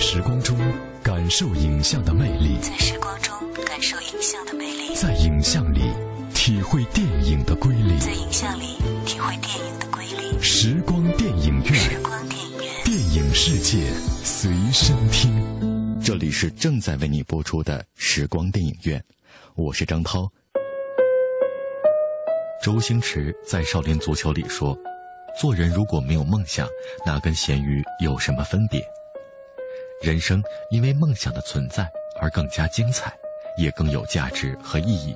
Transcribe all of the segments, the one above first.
时光中感受影像的魅力，在时光中感受影像的魅力，在影像里体会电影的瑰丽，在影像里体会电影的瑰丽。时光电影院，时光电影院，电影世界随身听。这里是正在为你播出的时光电影院，我是张涛。周星驰在《少林足球》里说：“做人如果没有梦想，那跟咸鱼有什么分别？人生因为梦想的存在而更加精彩，也更有价值和意义。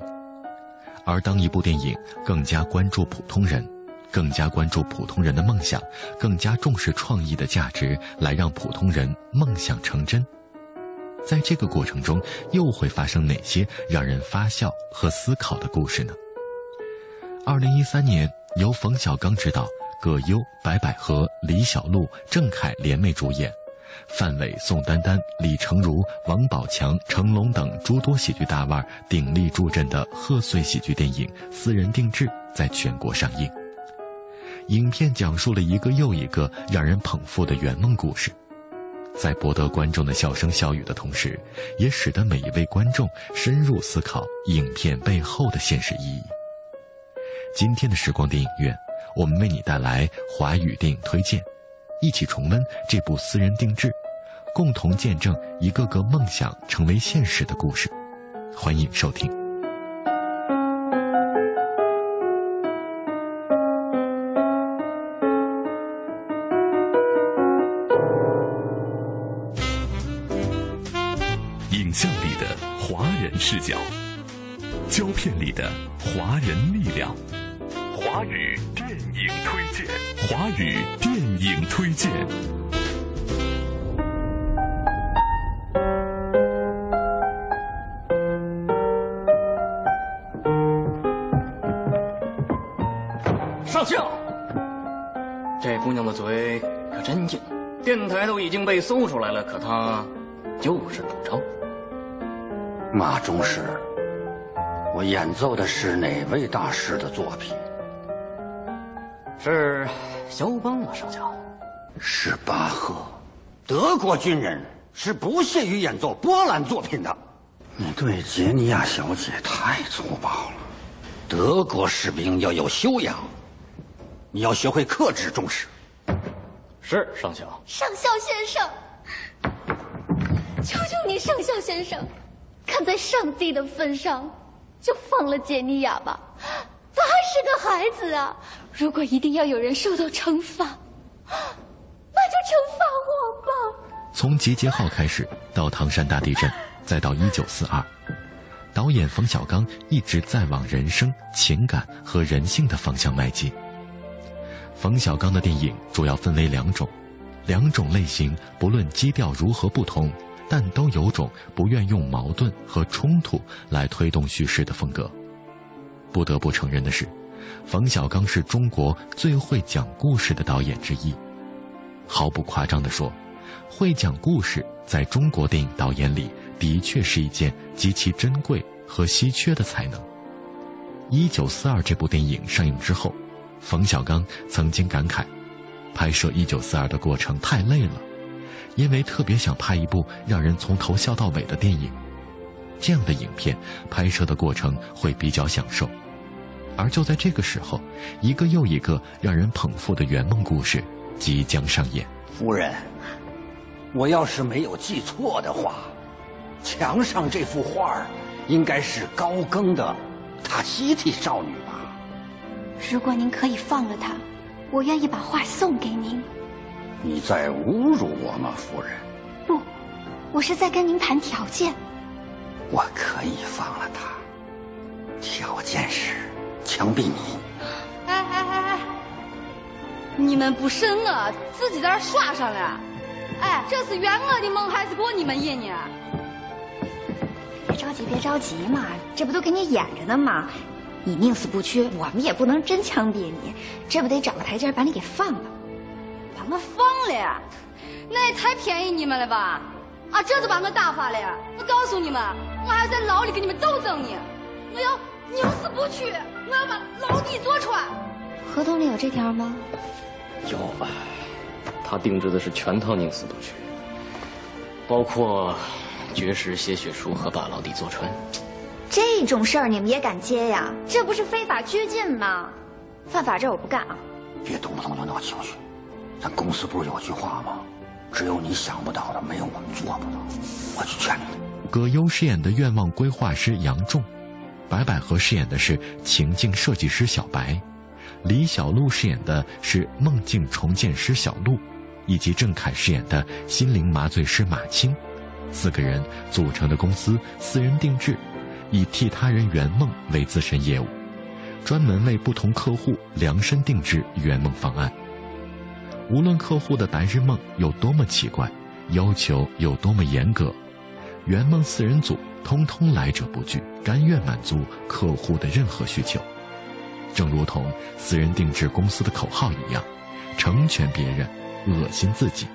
而当一部电影更加关注普通人，更加关注普通人的梦想，更加重视创意的价值，来让普通人梦想成真，在这个过程中，又会发生哪些让人发笑和思考的故事呢？”二零一三年，由冯小刚执导，葛优、白百合、李小璐、郑恺联袂主演，范伟、宋丹丹、李成儒、王宝强、成龙等诸多喜剧大腕鼎力助阵的贺岁喜剧电影《私人定制》在全国上映。影片讲述了一个又一个让人捧腹的圆梦故事，在博得观众的笑声笑语的同时，也使得每一位观众深入思考影片背后的现实意义。今天的时光电影院，我们为你带来华语电影推荐，一起重温这部私人定制，共同见证一个个梦想成为现实的故事。欢迎收听。影像里的华人视角，胶片里的华人力量。华语电影推荐，华语电影推荐。上校，这姑娘的嘴可真硬，电台都已经被搜出来了，可她就是不招。马中士，我演奏的是哪位大师的作品？是肖邦吗，上校？是巴赫，德国军人是不屑于演奏波兰作品的。你对杰尼亚小姐太粗暴了。德国士兵要有修养，你要学会克制重视。是上校。上校先生，求求你，上校先生，看在上帝的份上，就放了杰尼亚吧。是个孩子啊！如果一定要有人受到惩罚，那就惩罚我吧。从集结号开始，到唐山大地震，再到一九四二，导演冯小刚一直在往人生、情感和人性的方向迈进。冯小刚的电影主要分为两种，两种类型不论基调如何不同，但都有种不愿用矛盾和冲突来推动叙事的风格。不得不承认的是，冯小刚是中国最会讲故事的导演之一。毫不夸张地说，会讲故事在中国电影导演里的确是一件极其珍贵和稀缺的才能。一九四二这部电影上映之后，冯小刚曾经感慨，拍摄一九四二的过程太累了，因为特别想拍一部让人从头笑到尾的电影。这样的影片拍摄的过程会比较享受。而就在这个时候，一个又一个让人捧腹的圆梦故事即将上演。夫人，我要是没有记错的话，墙上这幅画儿应该是高更的塔西提少女吧？如果您可以放了她，我愿意把画送给您。你在侮辱我吗，夫人？不，我是在跟您谈条件。我可以放了她，条件是。枪毙你！哎哎哎哎！你们不审我，自己在这耍上了。哎，这是圆我的梦还是过你们瘾呢？别着急，别着急嘛，这不都给你演着呢吗？你宁死不屈，我们也不能真枪毙你，这不得找个台阶把你给放了？把我放了？那也太便宜你们了吧？啊，这就把我打发了？我告诉你们，我还在牢里跟你们斗争呢，我要宁死不屈。我要把牢底坐穿。合同里有这条吗？有啊，他定制的是全套宁死不屈。包括绝食写血书和把牢底坐穿。这种事儿你们也敢接呀？这不是非法拘禁吗？犯法这我不干啊！别动不动就闹情绪。咱公司不是有句话吗？只有你想不到的，没有我们做不到。我去劝你。葛优饰演的愿望规划师杨仲，白百合饰演的是情境设计师小白，李小璐饰演的是梦境重建师小璐，以及郑恺饰演的心灵麻醉师马青，四个人组成的公司私人定制。以替他人圆梦为自身业务，专门为不同客户量身定制圆梦方案。无论客户的白日梦有多么奇怪，要求有多么严格，圆梦四人组通通来者不拒，甘愿满足客户的任何需求。正如同私人定制公司的口号一样，成全别人，恶心自己。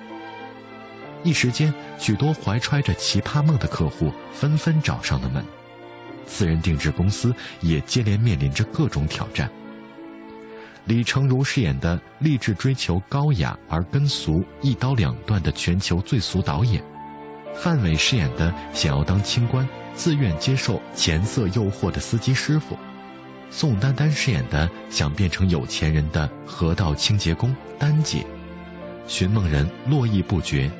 一时间，许多怀揣着奇葩梦的客户纷纷找上了门。私人定制公司也接连面临着各种挑战。李成儒饰演的立志追求高雅而跟俗、一刀两断的全球最俗导演，范伟饰演的想要当清官、自愿接受钱色诱惑的司机师傅，宋丹丹饰演的想变成有钱人的河道清洁工丹姐，寻梦人络绎不绝。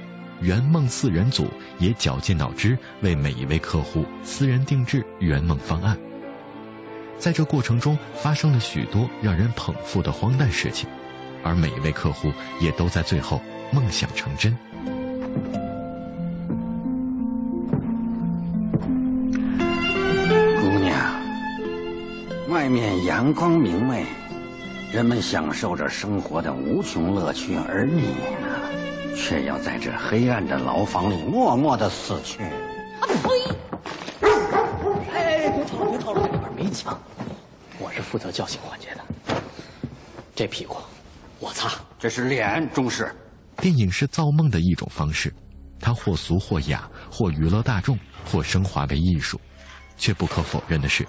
圆梦四人组也绞尽脑汁为每一位客户私人定制圆梦方案，在这过程中发生了许多让人捧腹的荒诞事情，而每一位客户也都在最后梦想成真。面阳光明媚，人们享受着生活的无穷乐趣，而你呢？却要在这黑暗的牢房里默默的死去。啊呸！哎，别吵了，别吵了，里边没枪，我是负责叫醒环节的。这屁股，我擦！这是脸，中士。电影是造梦的一种方式，它或俗或雅，或娱乐大众，或升华为艺术。却不可否认的是，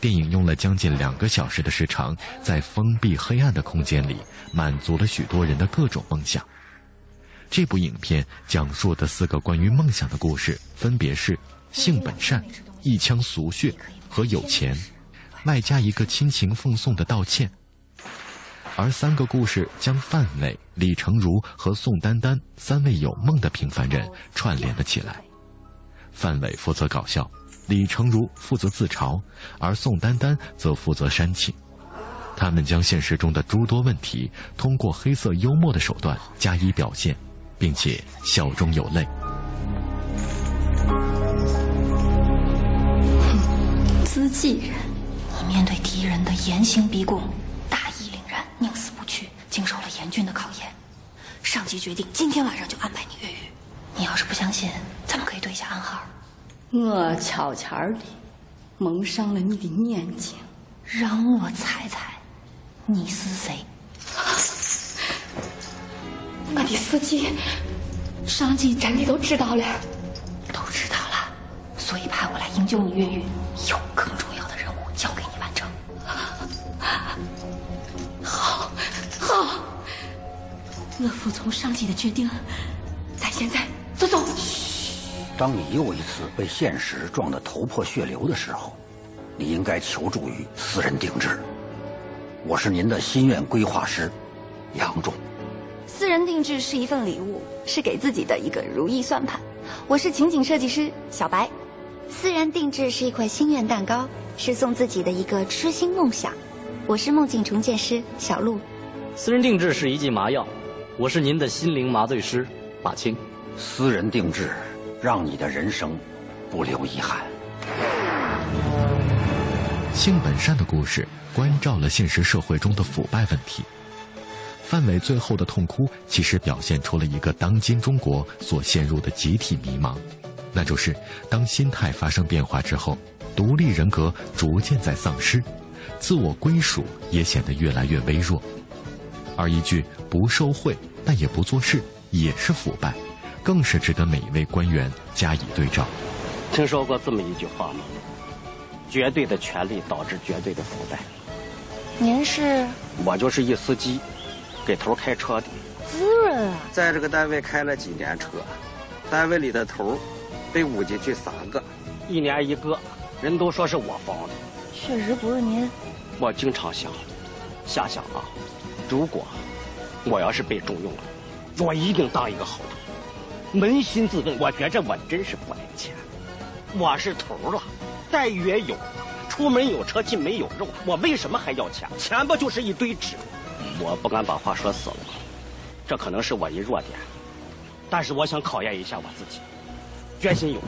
电影用了将近两个小时的时长，在封闭黑暗的空间里，满足了许多人的各种梦想。这部影片讲述的四个关于梦想的故事，分别是性本善、一腔俗血和有钱，外加一个亲情奉送的道歉。而三个故事将范伟、李成儒和宋丹丹三位有梦的平凡人串联了起来。范伟负责搞笑，李成儒负责自嘲，而宋丹丹则负责煽情。他们将现实中的诸多问题，通过黑色幽默的手段加以表现。并且笑中有泪。资纪人，你面对敌人的严刑逼供，大义凛然，宁死不屈，经受了严峻的考验。上级决定今天晚上就安排你越狱。你要是不相信，咱们可以对一下暗号。我悄悄的蒙上了你的眼睛，让我猜猜，你是谁？我的司机，上级真的都知道了，都知道了，所以派我来营救你越狱，有更重要的任务交给你完成。好，好，我服从上级的决定。咱现在。当你又一次被现实撞得头破血流的时候，你应该求助于私人定制。我是您的心愿规划师，杨仲。私人定制是一份礼物，是给自己的一个如意算盘。我是情景设计师小白，私人定制是一块心愿蛋糕，是送自己的一个痴心梦想。我是梦境重建师小鹿，私人定制是一剂麻药，我是您的心灵麻醉师马青。私人定制，让你的人生不留遗憾。性本善的故事关照了现实社会中的腐败问题。范伟最后的痛哭，其实表现出了一个当今中国所陷入的集体迷茫，那就是当心态发生变化之后，独立人格逐渐在丧失，自我归属也显得越来越微弱。而一句不受贿但也不做事，也是腐败，更是值得每一位官员加以对照。听说过这么一句话吗？绝对的权力导致绝对的腐败。您是？我就是一司机。给头开车的滋润啊！在这个单位开了几年车，单位里的头被捂进去三个，一年一个，人都说是我防的。确实不是您。我经常想，瞎想啊，如果我要是被重用了，我一定当一个好头。扪心自问，我觉着我真是不爱钱。我是头了，待遇也有了，出门有车，进门有肉，我为什么还要钱？钱不就是一堆纸？我不敢把话说死了，这可能是我一弱点，但是我想考验一下我自己，决心有，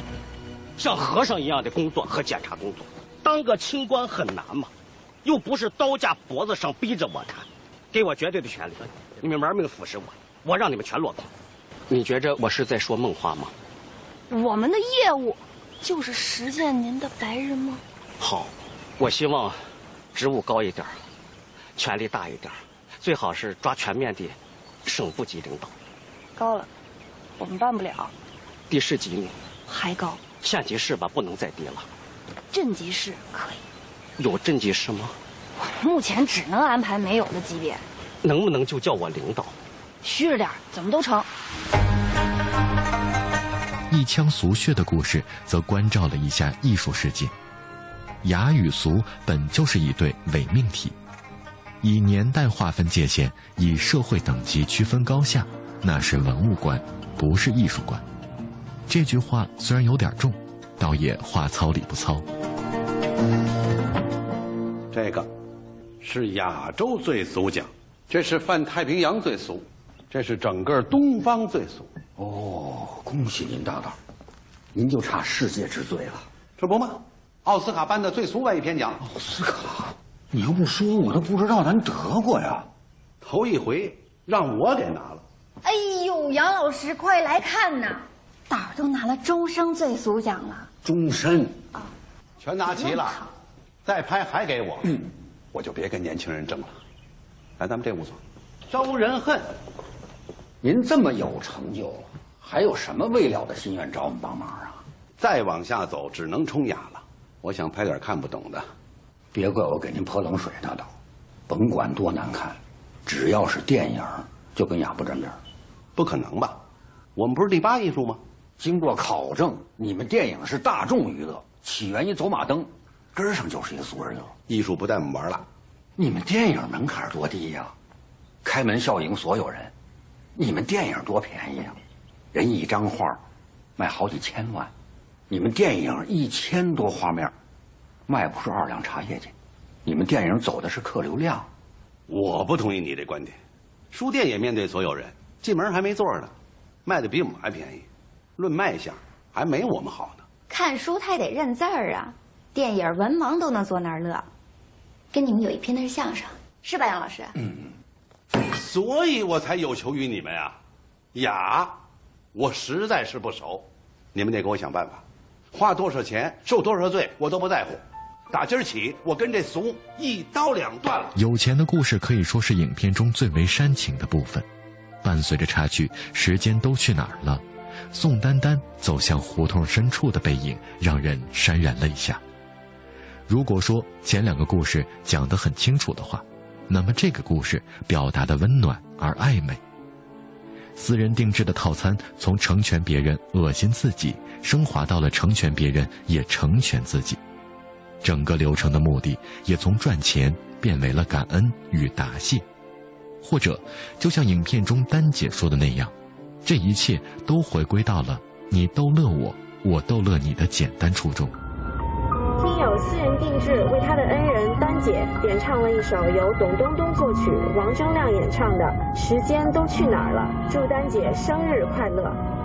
像和尚一样的工作和检查工作，当个清官很难吗？又不是刀架脖子上逼着我谈，给我绝对的权利，你们玩命腐蚀我，我让你们全落空。你觉着我是在说梦话吗？我们的业务就是实现您的白日梦。好，我希望职务高一点，权力大一点。最好是抓全面的省部级领导，高了，我们办不了。地市级呢？还高。县级市吧，不能再低了。镇级市可以。有镇级市吗？目前只能安排没有的级别。能不能就叫我领导？虚着点，怎么都成。一腔俗血的故事，则关照了一下艺术世界。雅与俗本就是一对伪命题。以年代划分界限，以社会等级区分高下，那是文物观，不是艺术观。这句话虽然有点重，倒也话糙理不糙。这个是亚洲最俗讲，这是泛太平洋最俗，这是整个东方最俗。哦，恭喜您大胆，您就差世界之最了。这不吗？奥斯卡颁的最俗外语片奖。奥斯卡。你要不说，我都不知道咱得过呀。头一回让我给拿了。哎呦，杨老师，快来看呐！胆儿都拿了终生最俗奖了。终身啊，全拿齐了，再拍还给我，我就别跟年轻人争了。来，咱们这屋坐。招人恨。您这么有成就，还有什么未了的心愿找我们帮忙啊？再往下走，只能冲雅了。我想拍点看不懂的。别怪我给您泼冷水，大导，甭管多难看，只要是电影，就跟哑不沾边不可能吧？我们不是第八艺术吗？经过考证，你们电影是大众娱乐，起源于走马灯，根儿上就是一个俗人乐。艺术不带我们玩了。你们电影门槛多低呀？开门笑迎所有人。你们电影多便宜啊？人一张画，卖好几千万。你们电影一千多画面。卖不出二两茶叶去，你们电影走的是客流量，我不同意你这观点。书店也面对所有人，进门还没座呢，卖的比我们还便宜，论卖相还没我们好呢。看书他也得认字儿啊，电影文盲都能坐那儿乐。跟你们有一拼的是相声，是吧，杨老师？嗯，所以我才有求于你们啊。雅，我实在是不熟，你们得给我想办法，花多少钱，受多少罪，我都不在乎。打今儿起，我跟这怂一刀两断了。有钱的故事可以说是影片中最为煽情的部分。伴随着插曲《时间都去哪儿了》，宋丹丹走向胡同深处的背影，让人潸然泪下。如果说前两个故事讲得很清楚的话，那么这个故事表达的温暖而暧昧。私人定制的套餐从成全别人恶心自己，升华到了成全别人也成全自己。整个流程的目的也从赚钱变为了感恩与答谢，或者，就像影片中丹姐说的那样，这一切都回归到了你逗乐我，我逗乐你的简单初衷。听友私人定制为他的恩人丹姐演唱了一首由董冬冬作曲、王铮亮演唱的《时间都去哪儿了》，祝丹姐生日快乐。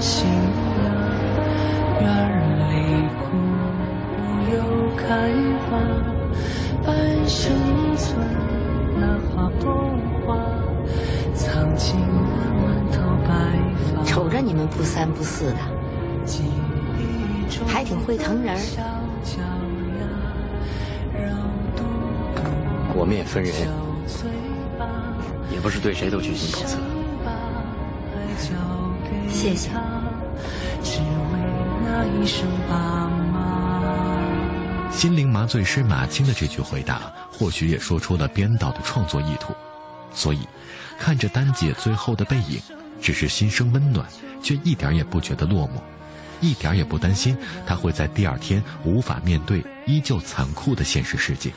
心呀，你们不三不四的，还挺会疼人。国面分人，也不是对谁都居心叵测。谢谢。只为那一声爸妈。心灵麻醉师马青的这句回答，或许也说出了编导的创作意图。所以，看着丹姐最后的背影，只是心生温暖，却一点也不觉得落寞，一点也不担心他会在第二天无法面对依旧残酷的现实世界，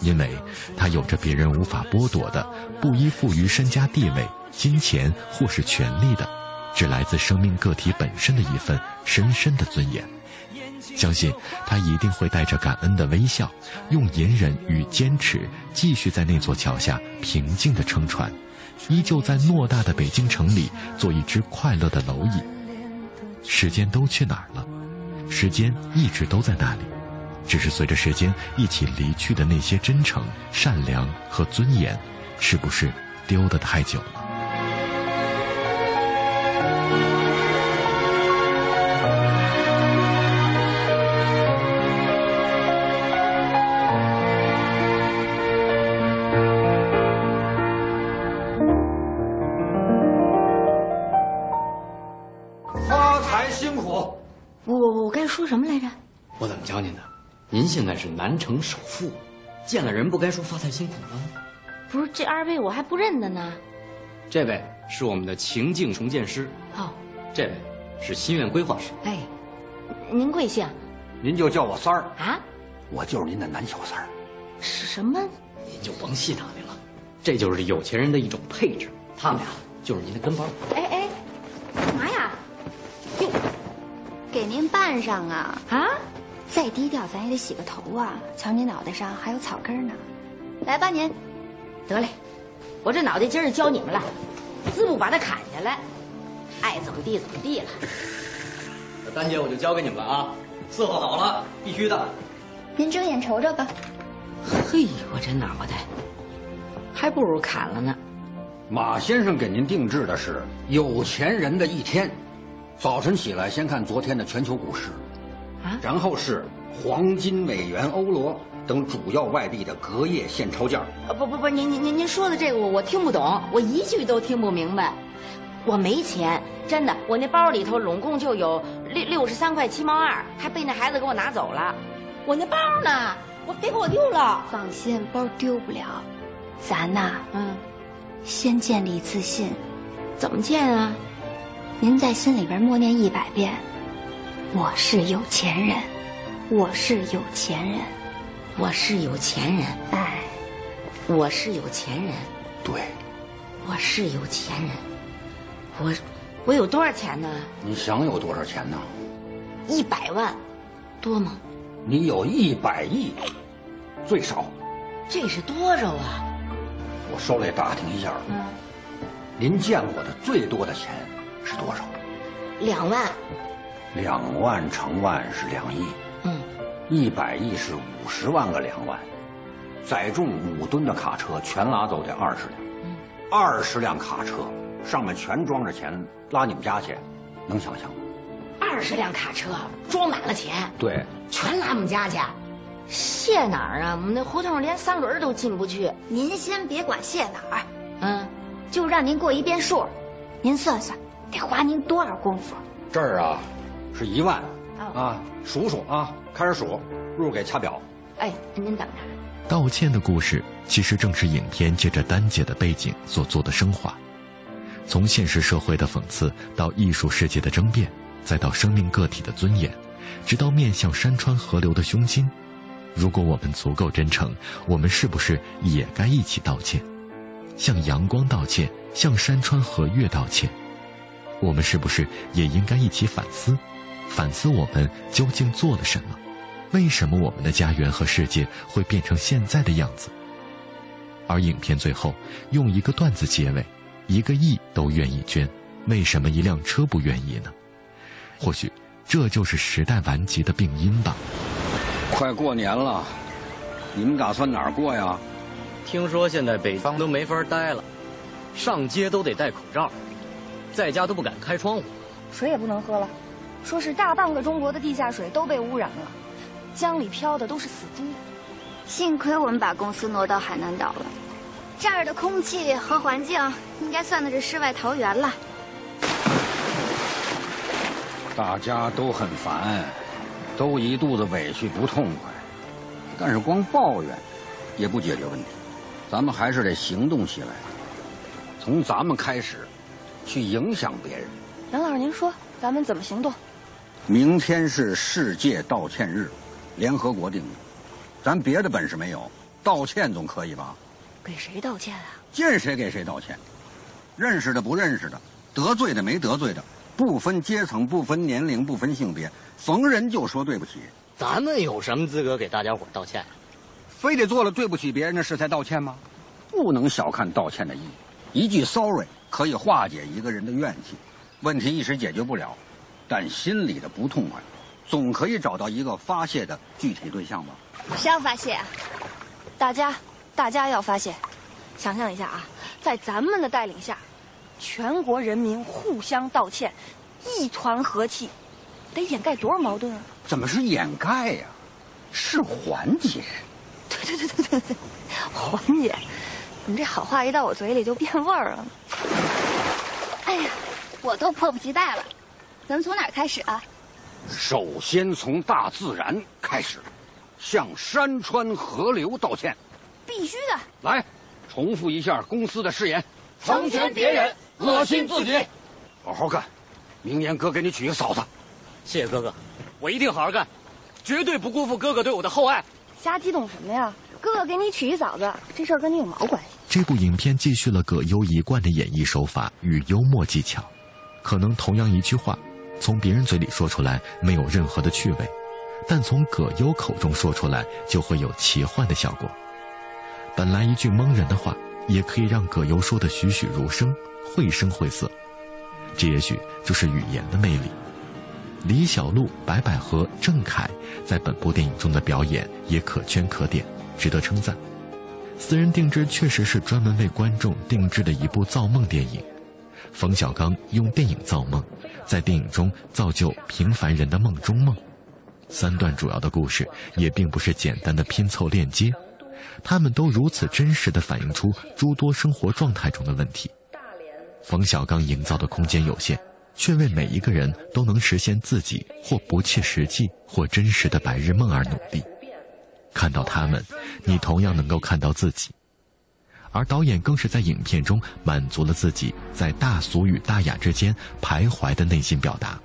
因为他有着别人无法剥夺的、不依附于身家地位、金钱或是权力的，只来自生命个体本身的一份深深的尊严。相信他一定会带着感恩的微笑，用隐忍与坚持，继续在那座桥下平静地撑船，依旧在偌大的北京城里做一只快乐的蝼蚁。时间都去哪儿了？时间一直都在那里，只是随着时间一起离去的那些真诚、善良和尊严，是不是丢得太久了？您现在是南城首富，见了人不该说发财辛苦吗？不是，这二位我还不认得呢。这位是我们的情境重建师。哦。这位是心愿规划师。哎，您贵姓？您就叫我三儿啊。我就是您的男小三儿。是什么？您就甭细打听了，这就是有钱人的一种配置。他们俩就是您的跟班。哎哎，干嘛呀？哟，给您办上啊啊！再低调，咱也得洗个头啊！瞧你脑袋上还有草根呢，来吧您。得嘞，我这脑袋今儿就教你们了，自不把它砍下来，爱怎么地怎么地了。那丹姐我就交给你们了啊，伺候好了，必须的。您睁眼瞅瞅吧。嘿，我这脑袋还不如砍了呢。马先生给您定制的是有钱人的一天，早晨起来先看昨天的全球股市。然后是黄金、美元、欧罗等主要外币的隔夜现钞价。啊不不不，您您您您说的这个我我听不懂，我一句都听不明白。我没钱，真的，我那包里头拢共就有六六十三块七毛二，还被那孩子给我拿走了。我那包呢？我别给我丢了。放心，包丢不了。咱呐，嗯，先建立自信。怎么建啊？您在心里边默念一百遍。我是有钱人，我是有钱人，我是有钱人。哎，我是有钱人。对，我是有钱人。我，我有多少钱呢？你想有多少钱呢？一百万，多吗？你有一百亿，最少。这是多少啊？我稍微打听一下。嗯。您见过的最多的钱是多少？两万。两万乘万是两亿，嗯，一百亿是五十万个两万，载重五吨的卡车全拉走得二十辆，嗯，二十辆卡车上面全装着钱，拉你们家去，能想象吗？二十辆卡车装满了钱，对，全拉我们家去，卸哪儿啊？我们那胡同连三轮都进不去。您先别管卸哪儿，嗯，就让您过一遍数，您算算得花您多少功夫？这儿啊。是一万，啊，数数啊，开始数，入给掐表。哎，您等着。道歉的故事其实正是影片借着丹姐的背景所做的升华，从现实社会的讽刺到艺术世界的争辩，再到生命个体的尊严，直到面向山川河流的胸襟。如果我们足够真诚，我们是不是也该一起道歉？向阳光道歉，向山川河月道歉。我们是不是也应该一起反思？反思我们究竟做了什么？为什么我们的家园和世界会变成现在的样子？而影片最后用一个段子结尾：一个亿都愿意捐，为什么一辆车不愿意呢？或许这就是时代顽疾的病因吧。快过年了，你们打算哪儿过呀？听说现在北方都没法待了，上街都得戴口罩，在家都不敢开窗户，水也不能喝了。说是大半个中国的地下水都被污染了，江里漂的都是死猪。幸亏我们把公司挪到海南岛了，这儿的空气和环境应该算得是世外桃源了。大家都很烦，都一肚子委屈不痛快，但是光抱怨也不解决问题，咱们还是得行动起来，从咱们开始去影响别人。杨老师，您说咱们怎么行动？明天是世界道歉日，联合国定的，咱别的本事没有，道歉总可以吧？给谁道歉啊？见谁给谁道歉，认识的不认识的，得罪的没得罪的，不分阶层、不分年龄、不分性别，逢人就说对不起。咱们有什么资格给大家伙道歉？非得做了对不起别人的事才道歉吗？不能小看道歉的意义，一句 sorry 可以化解一个人的怨气，问题一时解决不了，但心里的不痛快，总可以找到一个发泄的具体对象吧。谁要发泄啊？大家，大家要发泄。想象一下啊，在咱们的带领下，全国人民互相道歉，一团和气，得掩盖多少矛盾啊？怎么是掩盖呀？是缓解。对对对对对对，缓解。你这好话一到我嘴里就变味儿了。哎呀，我都迫不及待了。咱们从哪儿开始啊？首先从大自然开始，向山川河流道歉。必须的。来。重复一下公司的誓言：成全别人，恶心自己。好好干，明年哥给你娶个嫂子。谢谢哥哥，我一定好好干，绝对不辜负哥哥对我的厚爱。瞎激动什么呀？哥哥给你娶一嫂子，这事儿跟你有毛关系？这部影片继续了葛优一贯的演绎手法与幽默技巧。可能同样一句话，从别人嘴里说出来没有任何的趣味，但从葛优口中说出来就会有奇幻的效果。本来一句蒙人的话，也可以让葛优说的栩栩如生、绘声绘色。这也许就是语言的魅力。李小璐、白百合、郑恺在本部电影中的表演也可圈可点，值得称赞。私人定制确实是专门为观众定制的一部造梦电影。冯小刚用电影造梦，在电影中造就平凡人的梦中梦。三段主要的故事也并不是简单的拼凑链接。他们都如此真实地反映出诸多生活状态中的问题。冯小刚营造的空间有限，却为每一个人都能实现自己或不切实际或真实的白日梦而努力。看到他们，你同样能够看到自己。而导演更是在影片中满足了自己在大俗与大雅之间徘徊的内心表达，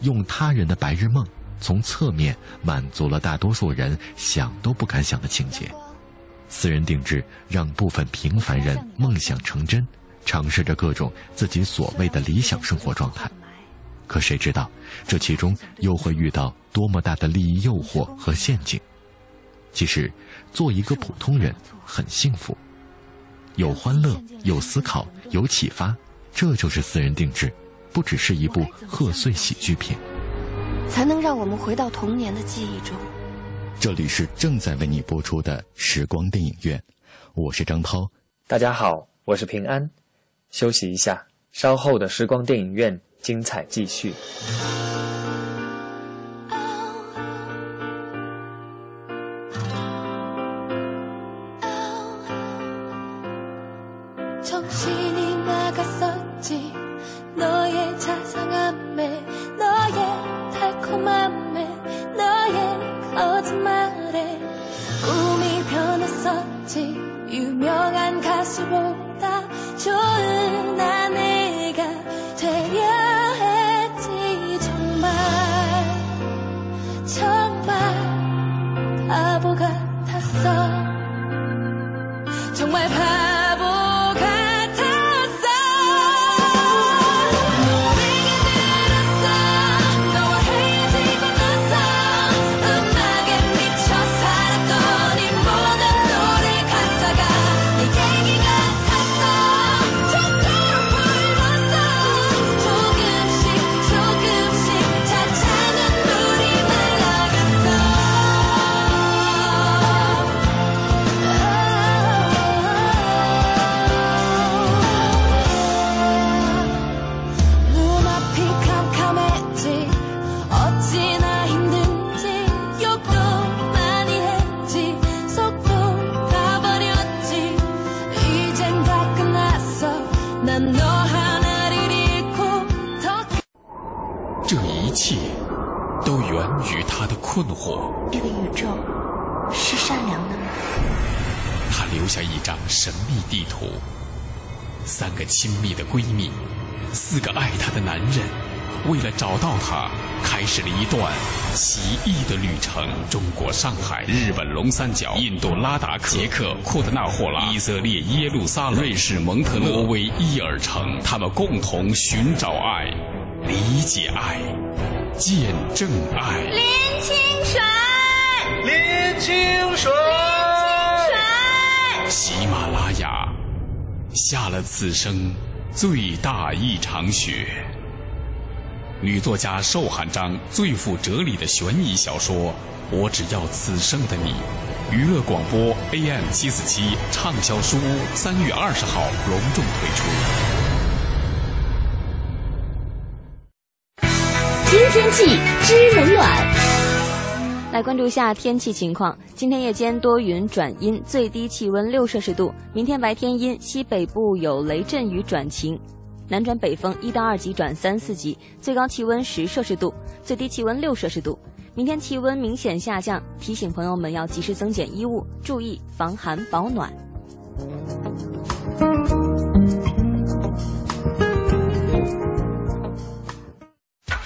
用他人的白日梦从侧面满足了大多数人想都不敢想的情节。私人定制让部分平凡人梦想成真，尝试着各种自己所谓的理想生活状态，可谁知道这其中又会遇到多么大的利益诱惑和陷阱？其实，做一个普通人很幸福，有欢乐，有思考，有启发，这就是私人定制，不只是一部贺岁喜剧片，才能让我们回到童年的记忆中。这里是正在为你播出的时光电影院，我是张涛。大家好，我是平安。休息一下，稍后的时光电影院精彩继续。这一切都源于他的困惑。这个宇宙是善良的吗？他留下一张神秘地图，三个亲密的闺蜜，四个爱她的男人，为了找到她，开始了一段奇异的旅程。中国上海、日本龙三角、印度拉达克、捷克库德纳霍拉、以色列耶路撒冷、瑞士蒙特勒、挪威伊尔城，他们共同寻找爱，理解爱，见证爱。林清水，林清水，水喜马拉雅下了此生最大一场雪。女作家寿寒章最富哲理的悬疑小说《我只要此生的你》，娱乐广播 AM 七四七畅销书屋三月二十号隆重推出。天气知冷暖。来关注一下天气情况。今天夜间多云转阴，最低气温六摄氏度。明天白天阴，西北部有雷阵雨转晴，南转北风一到二级转三四级，最高气温十摄氏度，最低气温六摄氏度。明天气温明显下降，提醒朋友们要及时增减衣物，注意防寒保暖。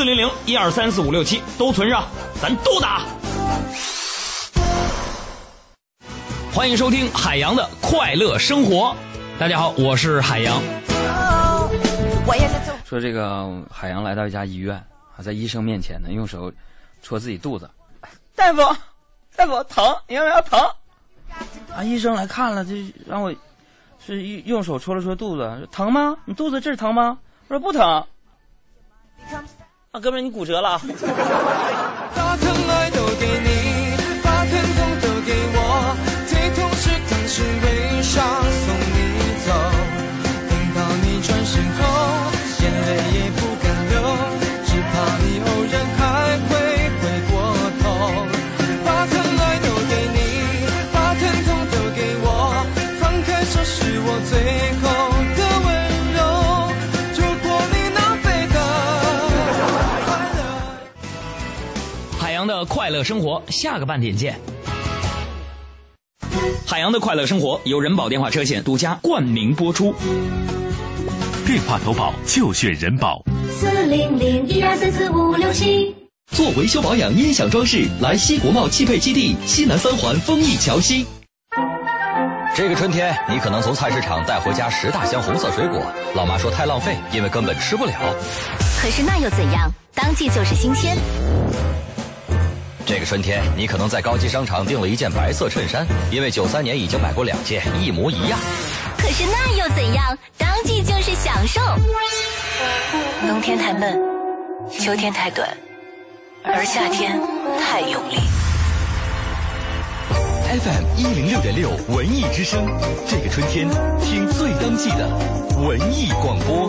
四零零一二三四五六七都存上，咱都打。欢迎收听海洋的快乐生活。大家好，我是海洋。说这个海洋来到一家医院啊，在医生面前呢，用手戳自己肚子。大夫，大夫疼，你要不要疼？啊，医生来看了，就让我是用用手戳了戳肚子，疼吗？你肚子这儿疼吗？我说不疼。啊，哥们，你骨折了。啊 的快乐生活，下个半点见。海洋的快乐生活由人保电话车险独家冠名播出。电话投保就选人保。四零零一二三四五六七。做维修保养、音响装饰，来西国贸汽配基地西南三环丰益桥西。这个春天，你可能从菜市场带回家十大箱红色水果，老妈说太浪费，因为根本吃不了。可是那又怎样？当季就是新鲜。这个春天，你可能在高级商场订了一件白色衬衫，因为九三年已经买过两件，一模一样。可是那又怎样？当季就是享受。冬天太闷，秋天太短，而夏天太用力。FM 一零六点六文艺之声，这个春天听最当季的文艺广播。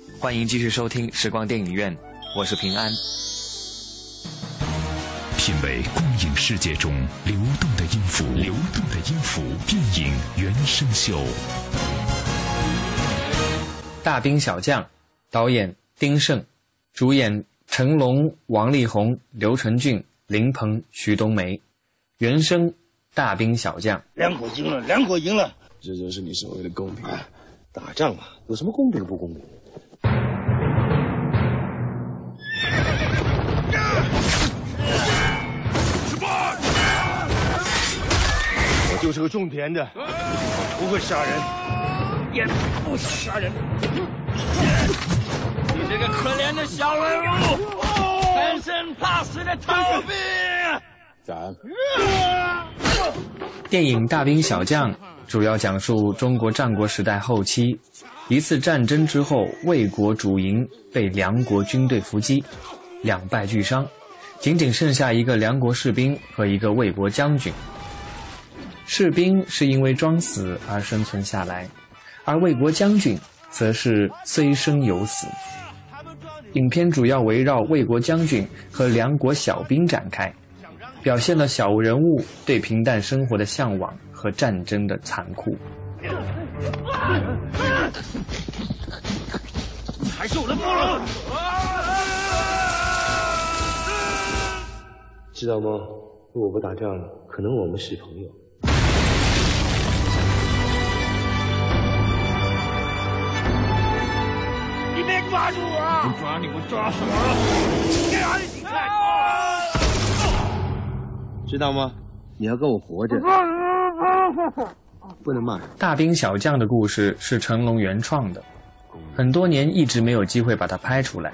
欢迎继续收听时光电影院，我是平安。品味光影世界中流动的音符，流动的音符，电影原声秀。大兵小将，导演丁晟，主演成龙、王力宏、刘承俊、林鹏、徐冬梅，原声《大兵小将》。两国赢了，两国赢了，这就是你所谓的公平。打仗嘛，有什么公平不公平？我就是个种田的，不会杀人，也不想杀人。你这个可怜的小人物，贪生怕死的逃避。咱电影《大兵小将》主要讲述中国战国时代后期一次战争之后，魏国主营被梁国军队伏击，两败俱伤，仅仅剩下一个梁国士兵和一个魏国将军。士兵是因为装死而生存下来，而魏国将军则是虽生犹死。影片主要围绕魏国将军和梁国小兵展开，表现了小人物对平淡生活的向往和战争的残酷。还是我的包了。知道吗？如果不打仗，可能我们是朋友。你别抓住我！我抓你，我抓什么了？给哪里请开！知道吗？你要跟我活着，不能骂人。大兵小将的故事是成龙原创的，很多年一直没有机会把它拍出来，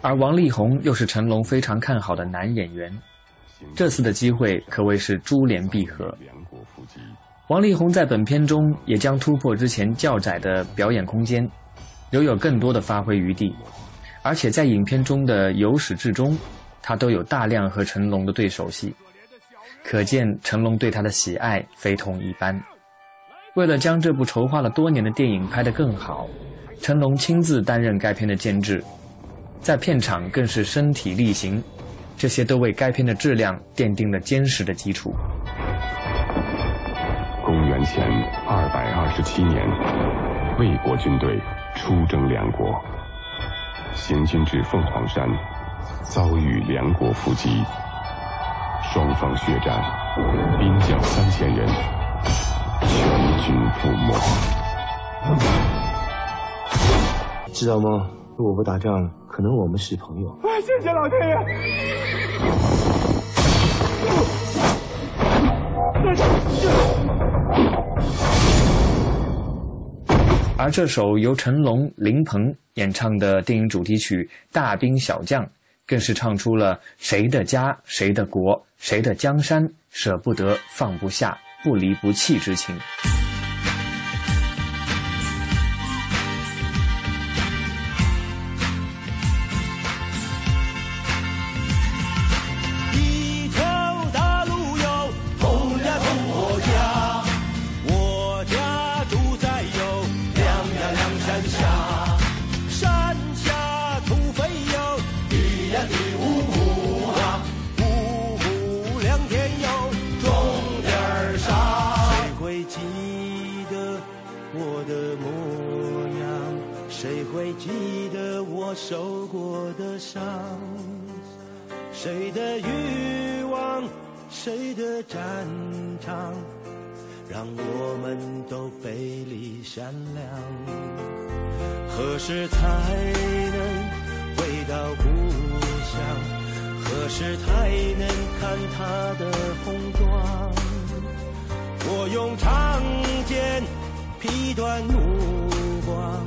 而王力宏又是成龙非常看好的男演员，这次的机会可谓是珠联璧合。王力宏在本片中也将突破之前较窄的表演空间，留有更多的发挥余地，而且在影片中的由始至终，他都有大量和成龙的对手戏，可见成龙对他的喜爱非同一般。为了将这部筹划了多年的电影拍得更好，成龙亲自担任该片的监制，在片场更是身体力行，这些都为该片的质量奠定了坚实的基础。公元前二百二十七年，魏国军队出征梁国，行军至凤凰山，遭遇梁国伏击，双方血战，兵将三千人，全军覆没。知道吗？如果不打仗，可能我们是朋友。谢谢老天爷！而这首由成龙、林鹏演唱的电影主题曲《大兵小将》，更是唱出了谁的家、谁的国、谁的江山，舍不得、放不下、不离不弃之情。我受过的伤？谁的欲望，谁的战场，让我们都背离善良。何时才能回到故乡？何时才能看他的红妆？我用长剑劈断目光，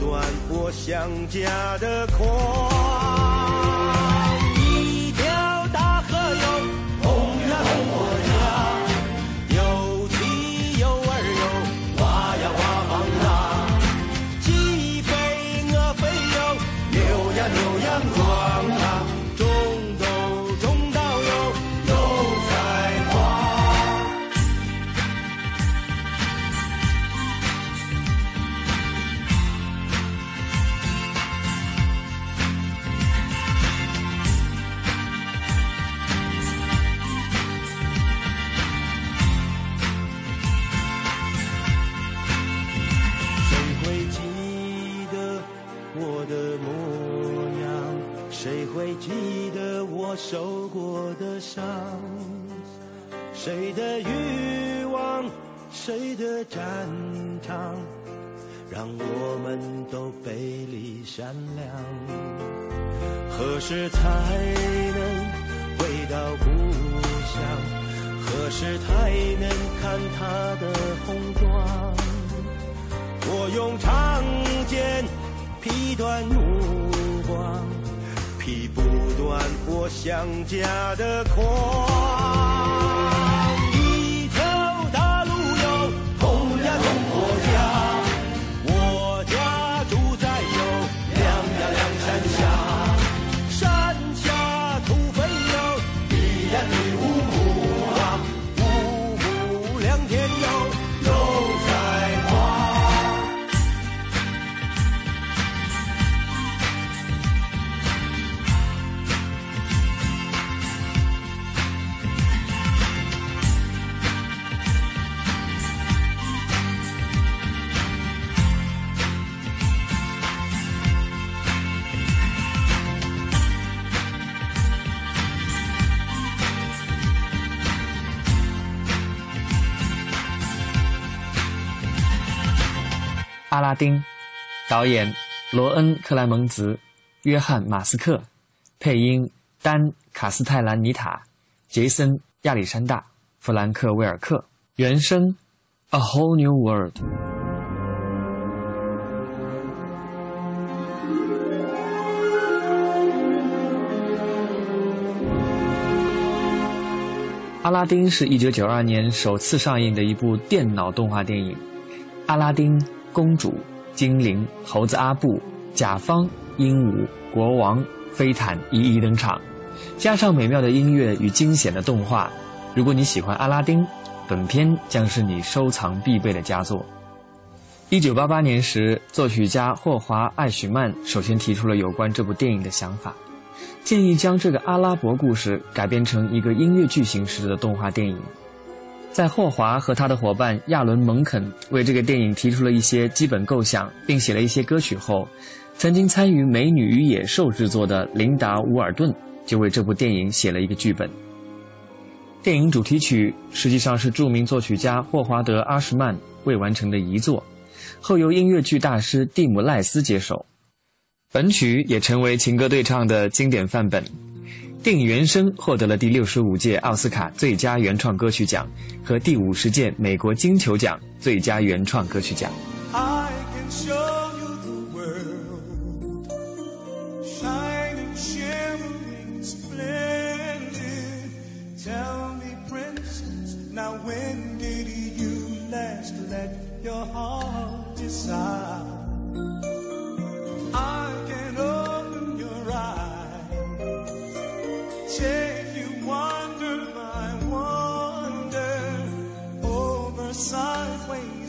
断我想家的狂。上？谁的欲望，谁的战场，让我们都背离善良？何时才能回到故乡？何时才能看他的红妆？我用长剑劈断目光，不断过想家的狂。丁，导演罗恩·克莱蒙兹、约翰·马斯克，配音丹·卡斯泰兰尼塔、杰森·亚历山大、弗兰克·威尔克，原声《A Whole New World》。阿拉丁是一九九二年首次上映的一部电脑动画电影，《阿拉丁》。公主、精灵、猴子阿布、甲方、鹦鹉、国王、飞毯一一登场，加上美妙的音乐与惊险的动画，如果你喜欢阿拉丁，本片将是你收藏必备的佳作。一九八八年时，作曲家霍华·艾许曼首先提出了有关这部电影的想法，建议将这个阿拉伯故事改编成一个音乐剧形式的动画电影。在霍华和他的伙伴亚伦·蒙肯为这个电影提出了一些基本构想，并写了一些歌曲后，曾经参与《美女与野兽》制作的琳达·伍尔顿就为这部电影写了一个剧本。电影主题曲实际上是著名作曲家霍华德·阿什曼未完成的遗作，后由音乐剧大师蒂姆·赖斯接手。本曲也成为情歌对唱的经典范本。电影原声获得了第六十五届奥斯卡最佳原创歌曲奖和第五十届美国金球奖最佳原创歌曲奖。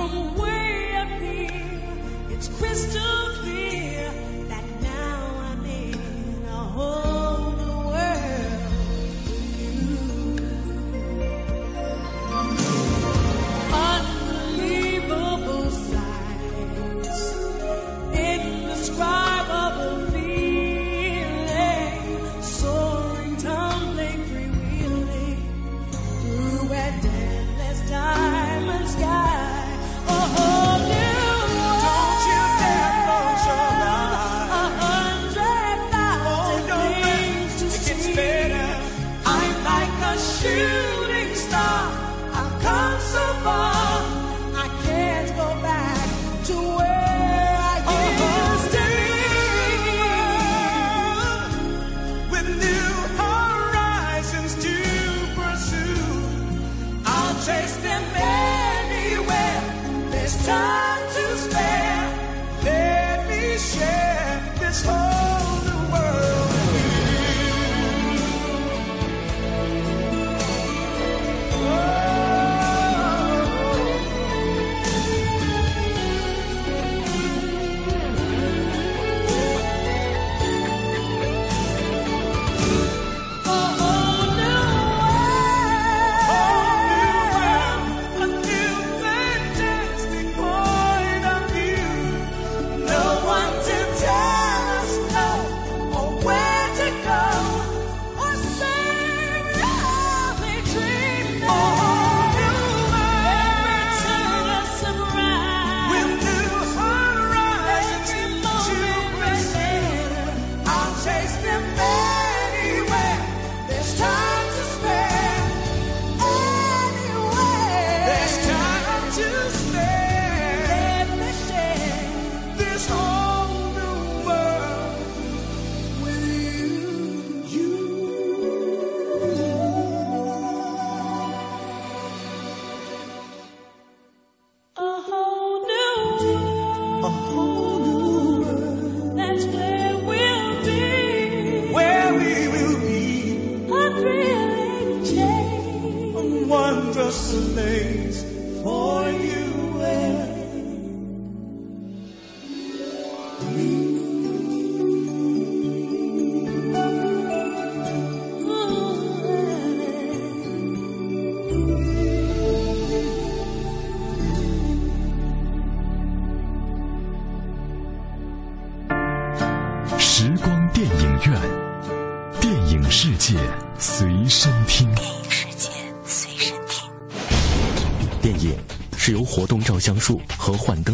from way up here, it's crystal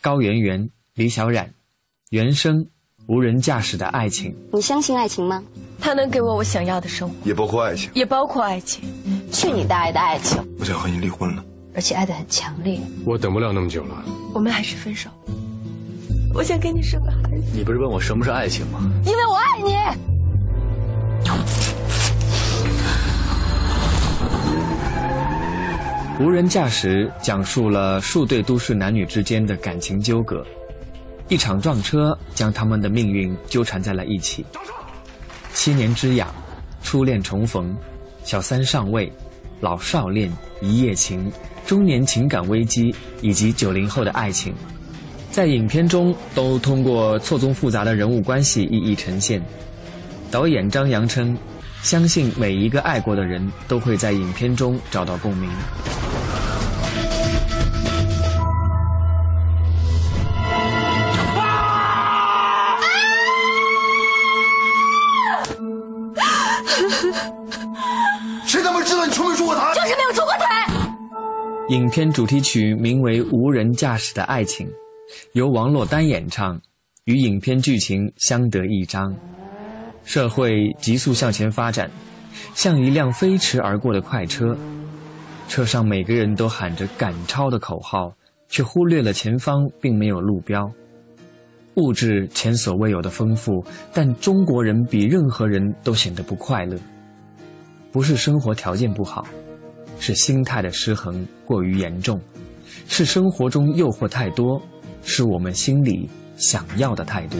高圆圆、李小冉，原声《无人驾驶的爱情》。你相信爱情吗？它能给我我想要的生活，也包括爱情，也包括爱情。去你大爷的爱情！我想和你离婚了，而且爱的很强烈。我等不了那么久了，我们还是分手。我想给你生个孩子。你不是问我什么是爱情吗？因为我爱你。无人驾驶讲述了数对都市男女之间的感情纠葛，一场撞车将他们的命运纠缠在了一起。七年之痒，初恋重逢，小三上位，老少恋，一夜情，中年情感危机，以及九零后的爱情，在影片中都通过错综复杂的人物关系一一呈现。导演张扬称。相信每一个爱过的人都会在影片中找到共鸣。谁他妈知道你出没出过台？就是没有出过台。影片主题曲名为《无人驾驶的爱情》，由王珞丹演唱，与影片剧情相得益彰。社会急速向前发展，像一辆飞驰而过的快车，车上每个人都喊着赶超的口号，却忽略了前方并没有路标。物质前所未有的丰富，但中国人比任何人都显得不快乐。不是生活条件不好，是心态的失衡过于严重，是生活中诱惑太多，是我们心里想要的太多。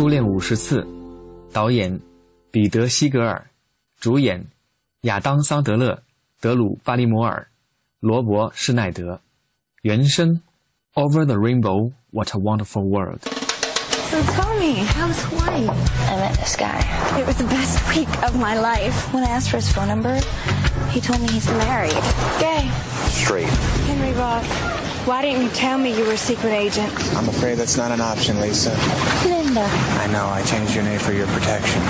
初恋五十次，导演彼得·西格尔，主演亚当·桑德勒、德鲁·巴利摩尔、罗伯·施耐德，原声《Over the Rainbow, What a Wonderful World》。 So tell me, how was Hawaii? I met this guy. It was the best week of my life. When I asked for his phone number, he told me he's married. Gay. Straight. Henry Roth, Why didn't you tell me you were a secret agent? I'm afraid that's not an option, Lisa. Linda. I know, I changed your name for your protection.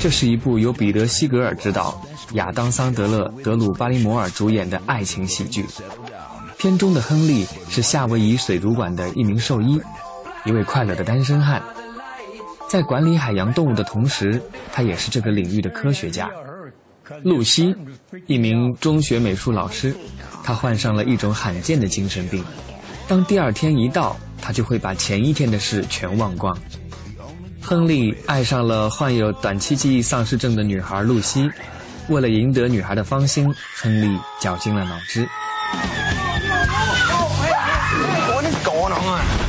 这是一部由彼得·西格尔执导、亚当·桑德勒、德鲁·巴利摩尔主演的爱情喜剧。片中的亨利是夏威夷水族馆的一名兽医，一位快乐的单身汉。在管理海洋动物的同时，他也是这个领域的科学家。露西，一名中学美术老师，她患上了一种罕见的精神病。当第二天一到，他就会把前一天的事全忘光。亨利爱上了患有短期记忆丧失症的女孩露西，为了赢得女孩的芳心，亨利绞尽了脑汁。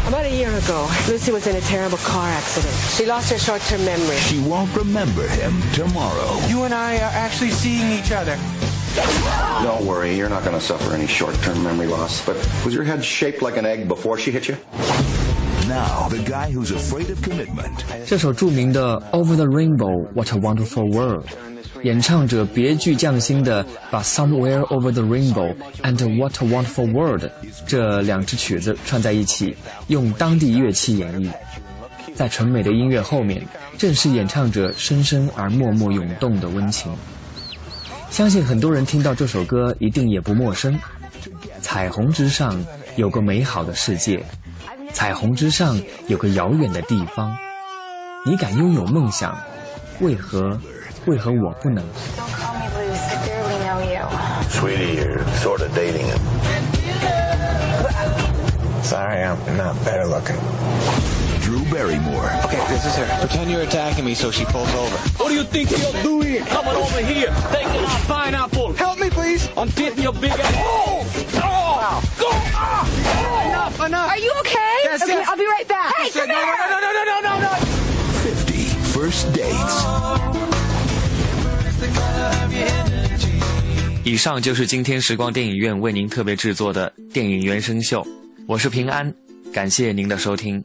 About a year ago, Lucy was in a terrible car accident. She lost her short-term memory. She won't remember him tomorrow. You and I are actually seeing each other. Don't worry, you're not going to suffer any short-term memory loss. But was your head shaped like an egg before she hit you? Now, the guy who's afraid of commitment. 这首着名的《Over the Rainbow, What a Wonderful World》，演唱者别具匠心的把《Somewhere Over the Rainbow》and《What a Wonderful World》这两支曲子串在一起，用当地乐器演绎。在纯美的音乐后面，正是演唱者深深而默默涌动的温情。 相信很多人听到这首歌一定也不陌生。彩虹之上有个美好的世界。彩虹之上有个遥远的地方。你敢拥有梦想为何为何我不能？Sorry I'm not better looking. Drew Barrymore. Okay, this is her. Pretend you're attacking me so she pulls over. What do you think you're doing? Coming over here, taking our pineapple. Help me, please. I'm getting your big ass. Oh! Oh! Go! Ah! Enough, enough. Are you okay? Yes, okay, yes. I'll be right back. Hey, Yes, come no, here! no, no, no, no, no, no, no. 50 first dates. 以上就是今天时光电影院为您特别制作的电影原声秀，我是平安，感谢您的收听。